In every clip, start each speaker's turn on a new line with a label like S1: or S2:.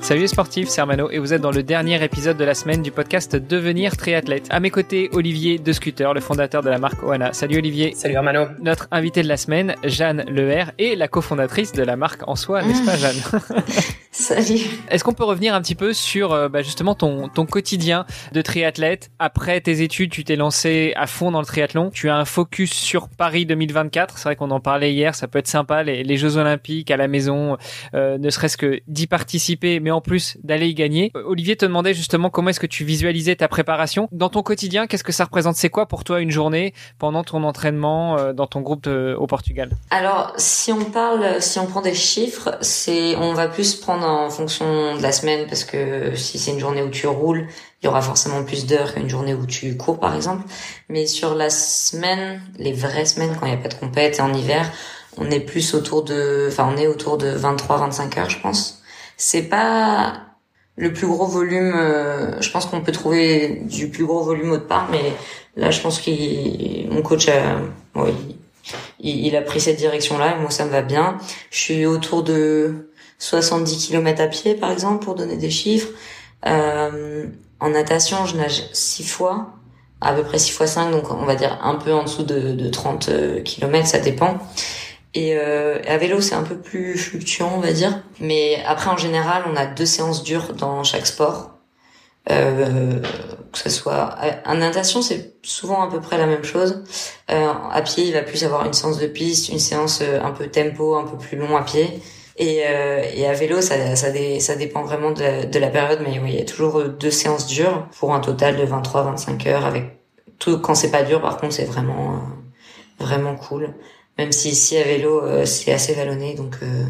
S1: Salut les sportifs, c'est Armano et vous êtes dans le dernier épisode de la semaine du podcast Devenir triathlète. À mes côtés, Olivier De Scooter, le fondateur de la marque Oana. Salut Olivier.
S2: Salut Armano.
S1: Notre invité de la semaine, Jeanne Leher, et la cofondatrice de la marque en soi, n'est-ce pas Jeanne?
S3: Salut.
S1: Est-ce qu'on peut revenir un petit peu sur euh, bah, justement ton, ton quotidien de triathlète? Après tes études, tu t'es lancé à fond dans le triathlon. Tu as un focus sur Paris 2024. C'est vrai qu'on en parlait hier, ça peut être sympa, les, les Jeux Olympiques à la maison, euh, ne serait-ce que d'y participer, mais en plus d'aller y gagner. Euh, Olivier te demandait justement comment est-ce que tu visualisais ta préparation. Dans ton quotidien, qu'est-ce que ça représente? C'est quoi pour toi une journée pendant ton entraînement euh, dans ton groupe de, au Portugal?
S3: Alors, si on parle, si on prend des chiffres, c'est, on va plus prendre en fonction de la semaine parce que si c'est une journée où tu roules, il y aura forcément plus d'heures qu'une journée où tu cours, par exemple. Mais sur la semaine, les vraies semaines, quand il n'y a pas de compète et en hiver, on est plus autour de, enfin, on est autour de 23-25 heures, je pense. C'est pas le plus gros volume. euh, je pense qu'on peut trouver du plus gros volume autre part, mais là, je pense qu'il, mon coach a, il, il a pris cette direction-là et moi, ça me va bien. Je suis autour de 70 km à pied, par exemple, pour donner des chiffres. Euh, en natation, je nage six fois, à peu près 6 fois 5, donc on va dire un peu en dessous de, de 30 km, ça dépend. Et euh, à vélo, c'est un peu plus fluctuant, on va dire. Mais après, en général, on a deux séances dures dans chaque sport. Euh, que ce soit en natation, c'est souvent à peu près la même chose. Euh, à pied, il va plus avoir une séance de piste, une séance euh, un peu tempo, un peu plus long à pied. Et, euh, et à vélo, ça, ça, dé- ça dépend vraiment de la, de la période, mais oui, il y a toujours euh, deux séances dures pour un total de 23-25 heures. Avec tout, quand c'est pas dur, par contre, c'est vraiment euh, vraiment cool. Même si ici à vélo, euh, c'est assez vallonné, donc euh,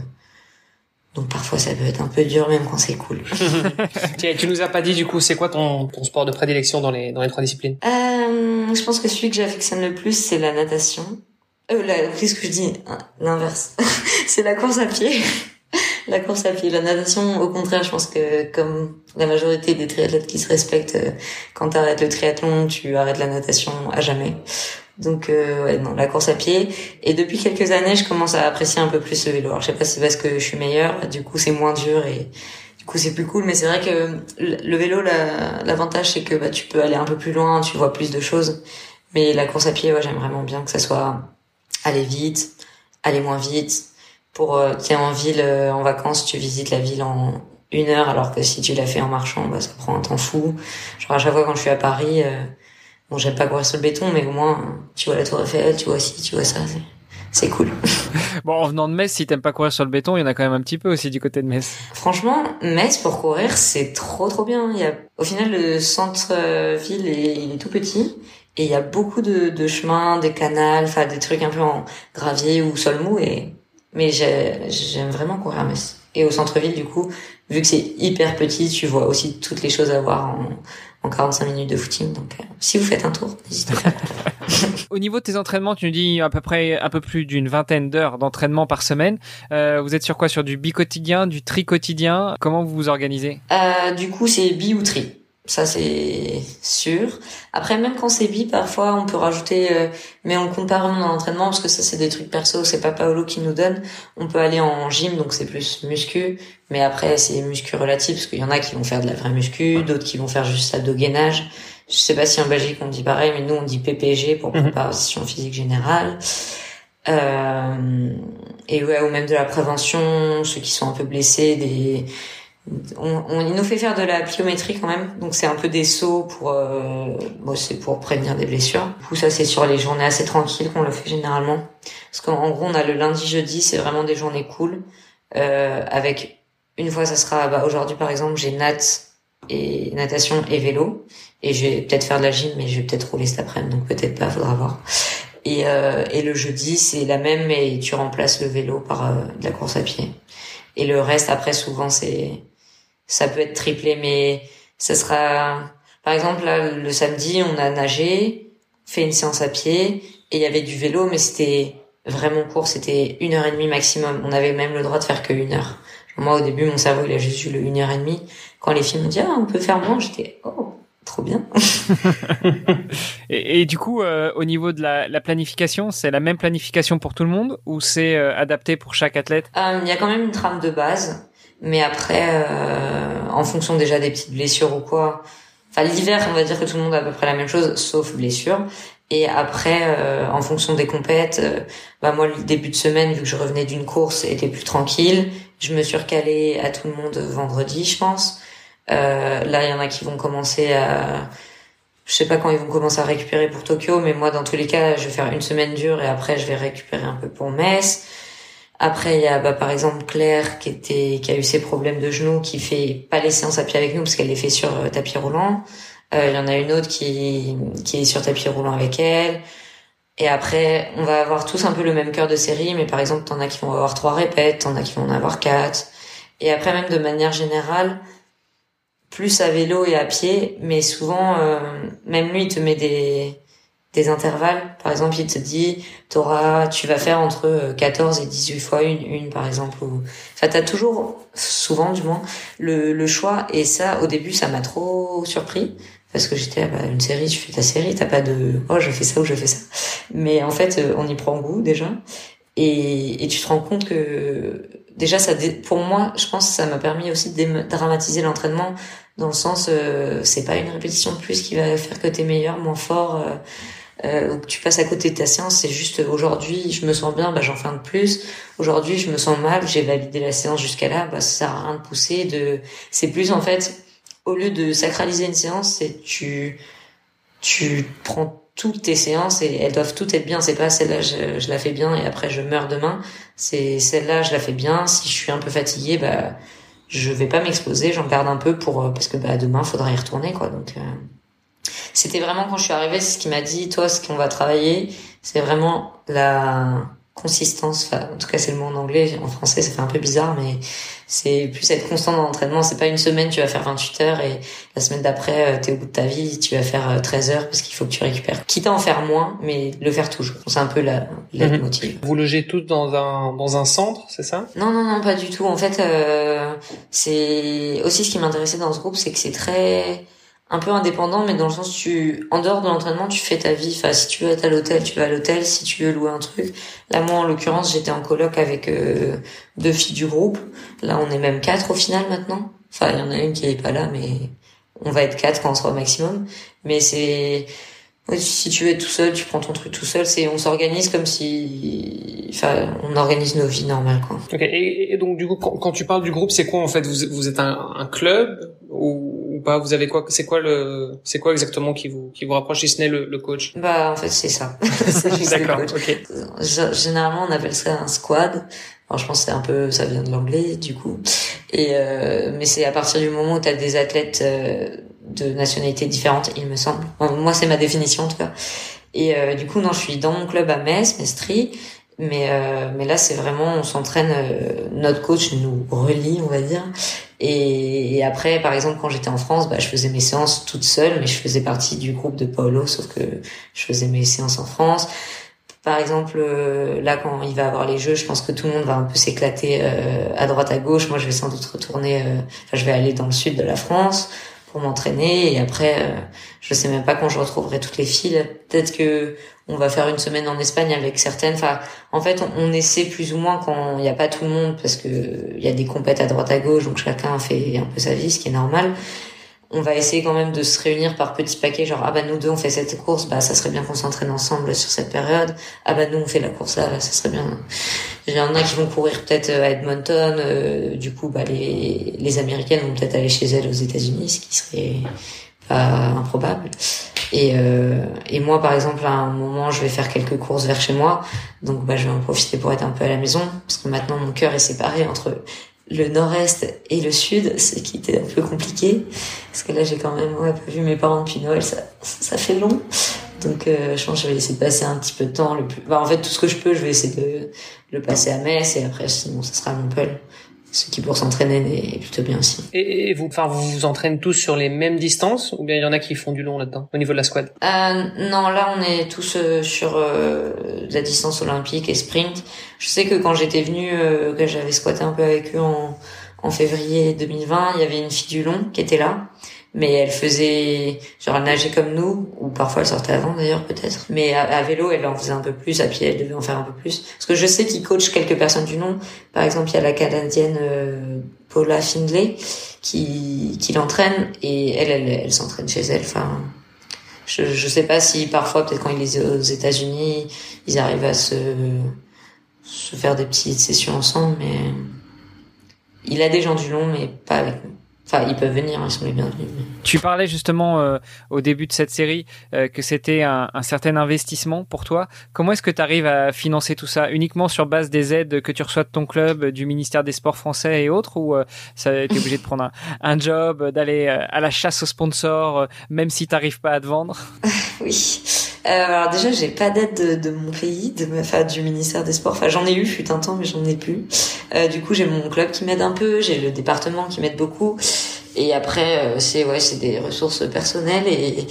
S3: donc parfois ça peut être un peu dur, même quand c'est cool.
S2: Tiens, tu nous as pas dit du coup, c'est quoi ton, ton sport de prédilection dans les, dans les trois disciplines?
S3: Euh, je pense que celui que j'affectionne le plus, c'est la natation. Euh, qu'est-ce que je dis? Ah, L'inverse. c'est la course à pied. la course à pied. La natation, au contraire, je pense que comme la majorité des triathlètes qui se respectent, euh, quand tu arrêtes le triathlon, tu arrêtes la natation à jamais. Donc euh, ouais, non, la course à pied. Et depuis quelques années, je commence à apprécier un peu plus le vélo. Alors je sais pas si c'est parce que je suis meilleure, du coup c'est moins dur et du coup c'est plus cool. Mais c'est vrai que le vélo, la- l'avantage c'est que bah, tu peux aller un peu plus loin, tu vois plus de choses. Mais la course à pied, ouais, j'aime vraiment bien que ça soit aller vite, aller moins vite. Pour euh, t'es en ville, euh, en vacances, tu visites la ville en une heure, alors que si tu l'as fait en marchant, bah ça prend un temps fou. Genre à chaque fois quand je suis à Paris, euh, bon j'aime pas courir sur le béton, mais au moins tu vois la Tour Eiffel, tu vois ci, tu vois ça, c'est c'est cool.
S1: Bon, en venant de Metz, si t'aimes pas courir sur le béton, il y en a quand même un petit peu aussi du côté de Metz.
S3: Franchement, Metz pour courir, c'est trop trop bien. Il y a, au final, le centre-ville est, il est tout petit et il y a beaucoup de, de chemins, des canals, enfin des trucs un peu en gravier ou sol mou. Et mais j'ai- j'aime vraiment courir à Metz. Et au centre-ville, du coup, vu que c'est hyper petit, tu vois aussi toutes les choses à voir en, en 45 minutes de footing. Donc, euh, si vous faites un tour, n'hésitez pas.
S1: Au niveau de tes entraînements, tu nous dis à peu près un peu plus d'une vingtaine d'heures d'entraînement par semaine. Euh, vous êtes sur quoi? Sur du bi-quotidien, du tri-quotidien Comment vous vous organisez?
S3: Euh, du coup, c'est bi ou tri. Ça, c'est sûr. Après, même quand c'est bi, parfois, on peut rajouter, euh, mais on pas vraiment dans l'entraînement parce que ça, c'est des trucs perso, c'est pas Paolo qui nous donne. On peut aller en gym, donc c'est plus muscu. Mais après, c'est muscu relatif parce qu'il y en a qui vont faire de la vraie muscu, d'autres qui vont faire juste abdo-gainage. Je sais pas si en Belgique on dit pareil, mais nous, on dit PPG pour
S2: Mhm.
S3: préparation physique générale. Euh, et ouais, ou même de la prévention, ceux qui sont un peu blessés, des, on, on- il nous fait faire de la pliométrie quand même, donc c'est un peu des sauts pour, euh, c'est pour prévenir des blessures. Du coup, ça c'est sur les journées assez tranquilles qu'on le fait généralement, parce qu'en gros on a le lundi, jeudi, c'est vraiment des journées cool, euh, avec une fois ça sera, bah, aujourd'hui par exemple j'ai nat et natation et vélo, et je vais peut-être faire de la gym, mais je vais peut-être rouler cet après-midi, donc peut-être pas, faudra voir. Et, euh, et le jeudi c'est la même, mais tu remplaces le vélo par euh, de la course à pied. Et le reste après souvent c'est ça peut être triplé, mais ça sera, par exemple, là, le samedi, on a nagé, fait une séance à pied, et il y avait du vélo, mais c'était vraiment court, c'était une heure et demie maximum. On avait même le droit de faire que une heure. Moi, au début, mon cerveau, il a juste eu le une heure et demie. Quand les filles m'ont dit, ah, on peut faire moins, j'étais, oh, trop bien.
S1: et, du coup, euh, au niveau de la, planification, c'est la même planification pour tout le monde ou c'est euh, adapté pour chaque athlète?
S3: Euh, Il y a quand même une trame de base, mais après, en fonction déjà des petites blessures ou quoi. Enfin, l'hiver, on va dire que tout le monde a à peu près la même chose, sauf blessure. Et après, en fonction des compètes, bah moi, le début de semaine, vu que je revenais d'une course, était plus tranquille. Je me suis recalée à tout le monde vendredi, je pense. Euh, là, il y en a qui vont commencer à, je sais pas quand ils vont commencer à récupérer pour Tokyo, mais moi, dans tous les cas, je vais faire une semaine dure et après, je vais récupérer un peu pour Metz. Après, il y a bah, par exemple Claire qui a eu ses problèmes de genoux, qui fait pas les séances à pied avec nous parce qu'elle les fait sur euh, tapis roulant. Euh, il y en a une autre qui qui est sur tapis roulant avec elle. Et après, on va avoir tous un peu le même cœur de série, mais par exemple, t'en as qui vont avoir trois répètes, t'en as qui vont en avoir quatre. Et après, même de manière générale, plus à vélo et à pied, mais souvent, euh, même lui, il te met des, des intervalles. Par exemple, il te dit, t'auras, tu vas faire entre 14 et 18 fois une, une par exemple. Ou... Enfin, t'as toujours, souvent du moins, le, le choix. Et ça, au début, ça m'a trop surpris. Parce que j'étais, bah, une série, tu fais ta série, t'as pas de, oh, je fais ça ou je fais ça. Mais en fait, euh, on y prend goût, déjà. Et, et tu te rends compte que déjà ça pour moi je pense ça m'a permis aussi de dédramatiser l'entraînement dans le sens euh, c'est pas une répétition de plus qui va faire que t'es meilleur moins fort euh, euh, tu passes à côté de ta séance c'est juste aujourd'hui je me sens bien bah j'en fais un de plus aujourd'hui je me sens mal j'ai validé la séance jusqu'à là bah ça sert à rien de pousser de c'est plus en fait au lieu de sacraliser une séance c'est tu tu prends toutes tes séances et elles doivent toutes être bien. C'est pas celle-là je, je, la fais bien et après je meurs demain. C'est celle-là je la fais bien. Si je suis un peu fatiguée, bah je vais pas m'exposer, j'en garde un peu pour euh, parce que bah demain faudra y retourner quoi. Donc euh, c'était vraiment quand je suis arrivée, c'est ce qui m'a dit toi ce qu'on va travailler, c'est vraiment la consistance. Enfin, en tout cas c'est le mot en anglais. En français ça fait un peu bizarre, mais c'est plus être constant dans l'entraînement. C'est pas une semaine, tu vas faire 28 heures et la semaine d'après, euh, t'es au bout de ta vie, tu vas faire 13 euh, heures parce qu'il faut que tu récupères. Quitte à en faire moins, mais le faire toujours. C'est un peu la, la mhm. motive.
S2: Vous logez tous dans un, dans un centre, c'est ça?
S3: Non, non, non, pas du tout. En fait, euh, c'est aussi ce qui m'intéressait dans ce groupe, c'est que c'est très, un peu indépendant, mais dans le sens tu, en dehors de l'entraînement, tu fais ta vie. Enfin, si tu veux être à l'hôtel, tu vas à l'hôtel. Si tu veux louer un truc, là moi en l'occurrence, j'étais en coloc avec euh, deux filles du groupe. Là, on est même quatre au final maintenant. Enfin, il y en a une qui est pas là, mais on va être quatre quand on sera au maximum. Mais c'est si tu veux être tout seul, tu prends ton truc tout seul. C'est on s'organise comme si, enfin, on organise nos vies normales, quoi.
S2: Ok. Et, donc du coup, quand, tu parles du groupe, c'est quoi en fait? Vous, vous êtes un, un club ou ou pas Vous avez quoi C'est quoi le C'est quoi exactement qui vous qui vous rapproche si ce n'est le, le, coach?
S3: Bah en fait c'est ça.
S2: D'accord. Ok.
S3: Généralement on appelle ça un squad. Alors je pense que c'est un peu ça vient de l'anglais du coup. Et euh, mais c'est à partir du moment où tu as des athlètes euh, de nationalités différentes, il me semble. moi c'est ma définition en tout cas. Et euh, du coup non, je suis dans mon club à Metz, Mestri. Mais euh, mais là c'est vraiment on s'entraîne euh, notre coach nous relie on va dire. Et, après par exemple quand j'étais en France bah je faisais mes séances toute seule mais je faisais partie du groupe de Paolo sauf que je faisais mes séances en France. Par exemple euh, là quand il va avoir les jeux je pense que tout le monde va un peu s'éclater à droite à gauche. Moi je vais sans doute retourner enfin je vais aller dans le sud de la France pour m'entraîner. Et après euh, je sais même pas quand je retrouverai toutes les filles. Peut-être que on va faire une semaine en Espagne avec certaines enfin en fait on, essaie plus ou moins quand il n'y a pas tout le monde parce que il y a des compètes à droite à gauche donc chacun fait un peu sa vie ce qui est normal on va essayer quand même de se réunir par petits paquets, genre ah bah nous deux on fait cette course, bah ça serait bien qu'on s'entraîne ensemble sur cette période. Ah bah nous on fait la course là, ça serait bien. Il y en a qui vont courir peut-être à Edmonton, euh, du coup bah les les américaines vont peut-être aller chez elles aux États-Unis, ce qui serait improbable. Et euh, et moi par exemple à un moment je vais faire quelques courses vers chez moi, donc bah je vais en profiter pour être un peu à la maison parce que maintenant mon cœur est séparé entre le nord-est et le sud, ce qui était un peu compliqué. Parce que là, j'ai quand même ouais, pas vu mes parents depuis Noël, ça, ça fait long. Donc, euh, je pense que je vais essayer de passer un petit peu de temps. Le plus... Bah, en fait, tout ce que je peux, je vais essayer de le passer à Metz et après, sinon, ça sera à Montpellier. Ce qui pour s'entraîner est plutôt bien aussi.
S2: Et, vous, enfin, vous vous entraînez tous sur les mêmes distances ou bien il y en a qui font du long là-dedans au niveau de la squad
S3: euh, Non, là on est tous euh, sur euh, la distance olympique et sprint. Je sais que quand j'étais venue, euh, que j'avais squatté un peu avec eux en, en février 2020, il y avait une fille du long qui était là mais elle faisait genre elle nageait comme nous ou parfois elle sortait avant d'ailleurs peut-être. Mais à, vélo elle en faisait un peu plus à pied elle devait en faire un peu plus. Parce que je sais qu'il coach quelques personnes du nom. Par exemple il y a la canadienne euh, Paula Findlay qui qui l'entraîne et elle elle, elle s'entraîne chez elle. Enfin je je sais pas si parfois peut-être quand il est aux États-Unis ils arrivent à se se faire des petites sessions ensemble mais il a des gens du long mais pas avec nous Enfin, ils peuvent venir, ils sont les bienvenus.
S1: Tu parlais justement euh, au début de cette série euh, que c'était un, un, certain investissement pour toi. Comment est-ce que tu arrives à financer tout ça? Uniquement sur base des aides que tu reçois de ton club, du ministère des Sports français et autres Ou euh, ça es obligé de prendre un, un job, d'aller à la chasse aux sponsors, même si tu n'arrives pas à te vendre?
S3: Oui. Alors déjà, j'ai pas d'aide de, mon pays, de enfin, du ministère des Sports. Enfin, j'en ai eu, fut un temps, mais j'en ai plus. du coup, j'ai mon club qui m'aide un peu, j'ai le département qui m'aide beaucoup. Et après, euh, c'est ouais, c'est des ressources personnelles et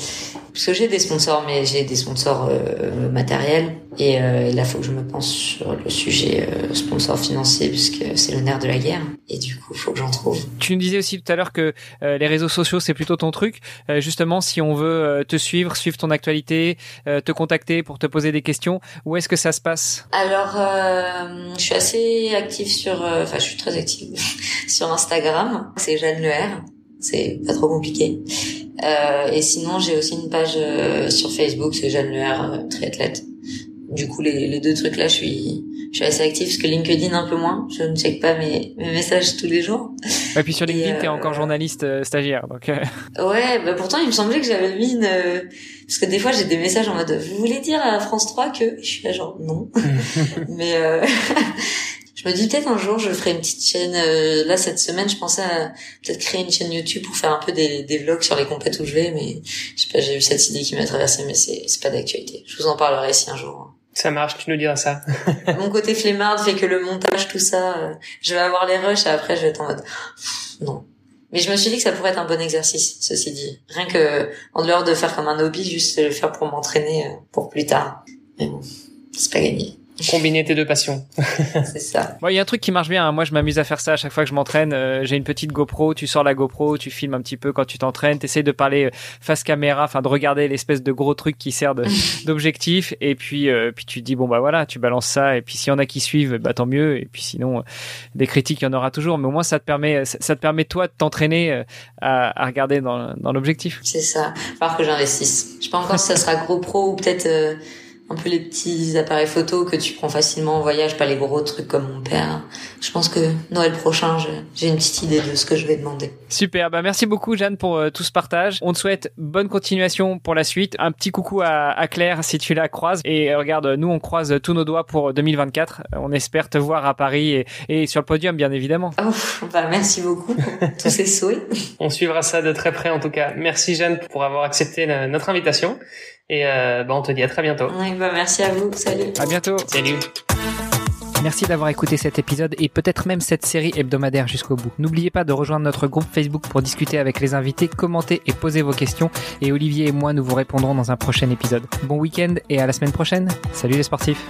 S3: parce que j'ai des sponsors, mais j'ai des sponsors euh, matériels. Et, euh, là, faut que je me pense sur le sujet euh, sponsor financier, puisque c'est le nerf de la guerre. Et du coup, faut que j'en trouve.
S1: Tu nous disais aussi tout à l'heure que euh, les réseaux sociaux, c'est plutôt ton truc. justement, si on veut te suivre, suivre ton actualité, te contacter pour te poser des questions, où est-ce que ça se passe?
S3: Alors, je suis assez active sur... Enfin, je suis très active sur Instagram. C'est Jeanne Le R. C'est pas trop compliqué. Euh, et sinon, j'ai aussi une page euh, sur Facebook, c'est Jeanne Le R, euh, triathlète. Du coup, les, les deux trucs là, je suis, je suis assez active parce que LinkedIn un peu moins. Je ne check pas mes, mes messages tous les jours.
S1: Et puis sur LinkedIn, t'es encore journaliste stagiaire, donc.
S3: Ouais, bah pourtant il me semblait que j'avais mis une, parce que des fois j'ai des messages en mode, vous voulez dire à France 3 que je suis là genre non, mais je me dis peut-être un jour je ferai une petite chaîne. Euh, là cette semaine, je pensais à peut-être créer une chaîne YouTube pour faire un peu des, des vlogs sur les compètes où je vais, mais je sais pas, j'ai eu cette idée qui m'a traversé, mais c'est c'est pas d'actualité. Je vous en parlerai si un jour.
S2: Ça marche, tu nous diras ça.
S3: Mon côté flemmard fait que le montage, tout ça, euh, je vais avoir les rushs et après je vais être en mode non. Mais je me suis dit que ça pourrait être un bon exercice, ceci dit. Rien que en dehors de faire comme un hobby, juste le faire pour m'entraîner euh, pour plus tard. Mais bon, c'est pas gagné.
S2: Combiner tes deux passions.
S3: c'est ça.
S1: Il y a un truc qui marche bien. Hein. Moi, je m'amuse à faire ça à chaque fois que je m'entraîne. Euh, j'ai une petite GoPro. Tu sors la GoPro, tu filmes un petit peu quand tu t'entraînes. T'essayes de parler euh, face caméra, enfin de regarder l'espèce de gros truc qui sert d'objectif. et puis, euh, puis tu dis bon bah voilà, tu balances ça. Et puis s'il y en a qui suivent, bah tant mieux. Et puis sinon, des critiques, il y en aura toujours. Mais au moins, ça te permet, ça te permet toi de t'entraîner à, à, regarder dans, dans l'objectif.
S3: C'est ça. Il que j'investisse. Je sais pas encore si ça sera GoPro ou peut-être un peu les petits appareils photo que tu prends facilement en voyage, pas les gros trucs comme mon père. Je pense que Noël prochain, j'ai une petite idée de ce que je vais demander.
S1: Super, bah merci beaucoup Jeanne pour euh, tout ce partage. On te souhaite bonne continuation pour la suite. Un petit coucou à, à Claire si tu la croises. Et euh, regarde, nous on croise tous nos doigts pour 2024. Euh, on espère te voir à Paris et, et sur le podium bien évidemment.
S3: Oh, bah merci beaucoup pour tous ces souhaits.
S2: On suivra ça de très près en tout cas. Merci Jeanne pour avoir accepté notre invitation. Et euh, bah, on te dit à très bientôt.
S3: Bah, merci à vous. Salut.
S1: À bientôt.
S2: Salut.
S1: Merci d'avoir écouté cet épisode et peut-être même cette série hebdomadaire jusqu'au bout. N'oubliez pas de rejoindre notre groupe Facebook pour discuter avec les invités, commenter et poser vos questions. Et Olivier et moi, nous vous répondrons dans un prochain épisode. Bon week-end et à la semaine prochaine. Salut les sportifs.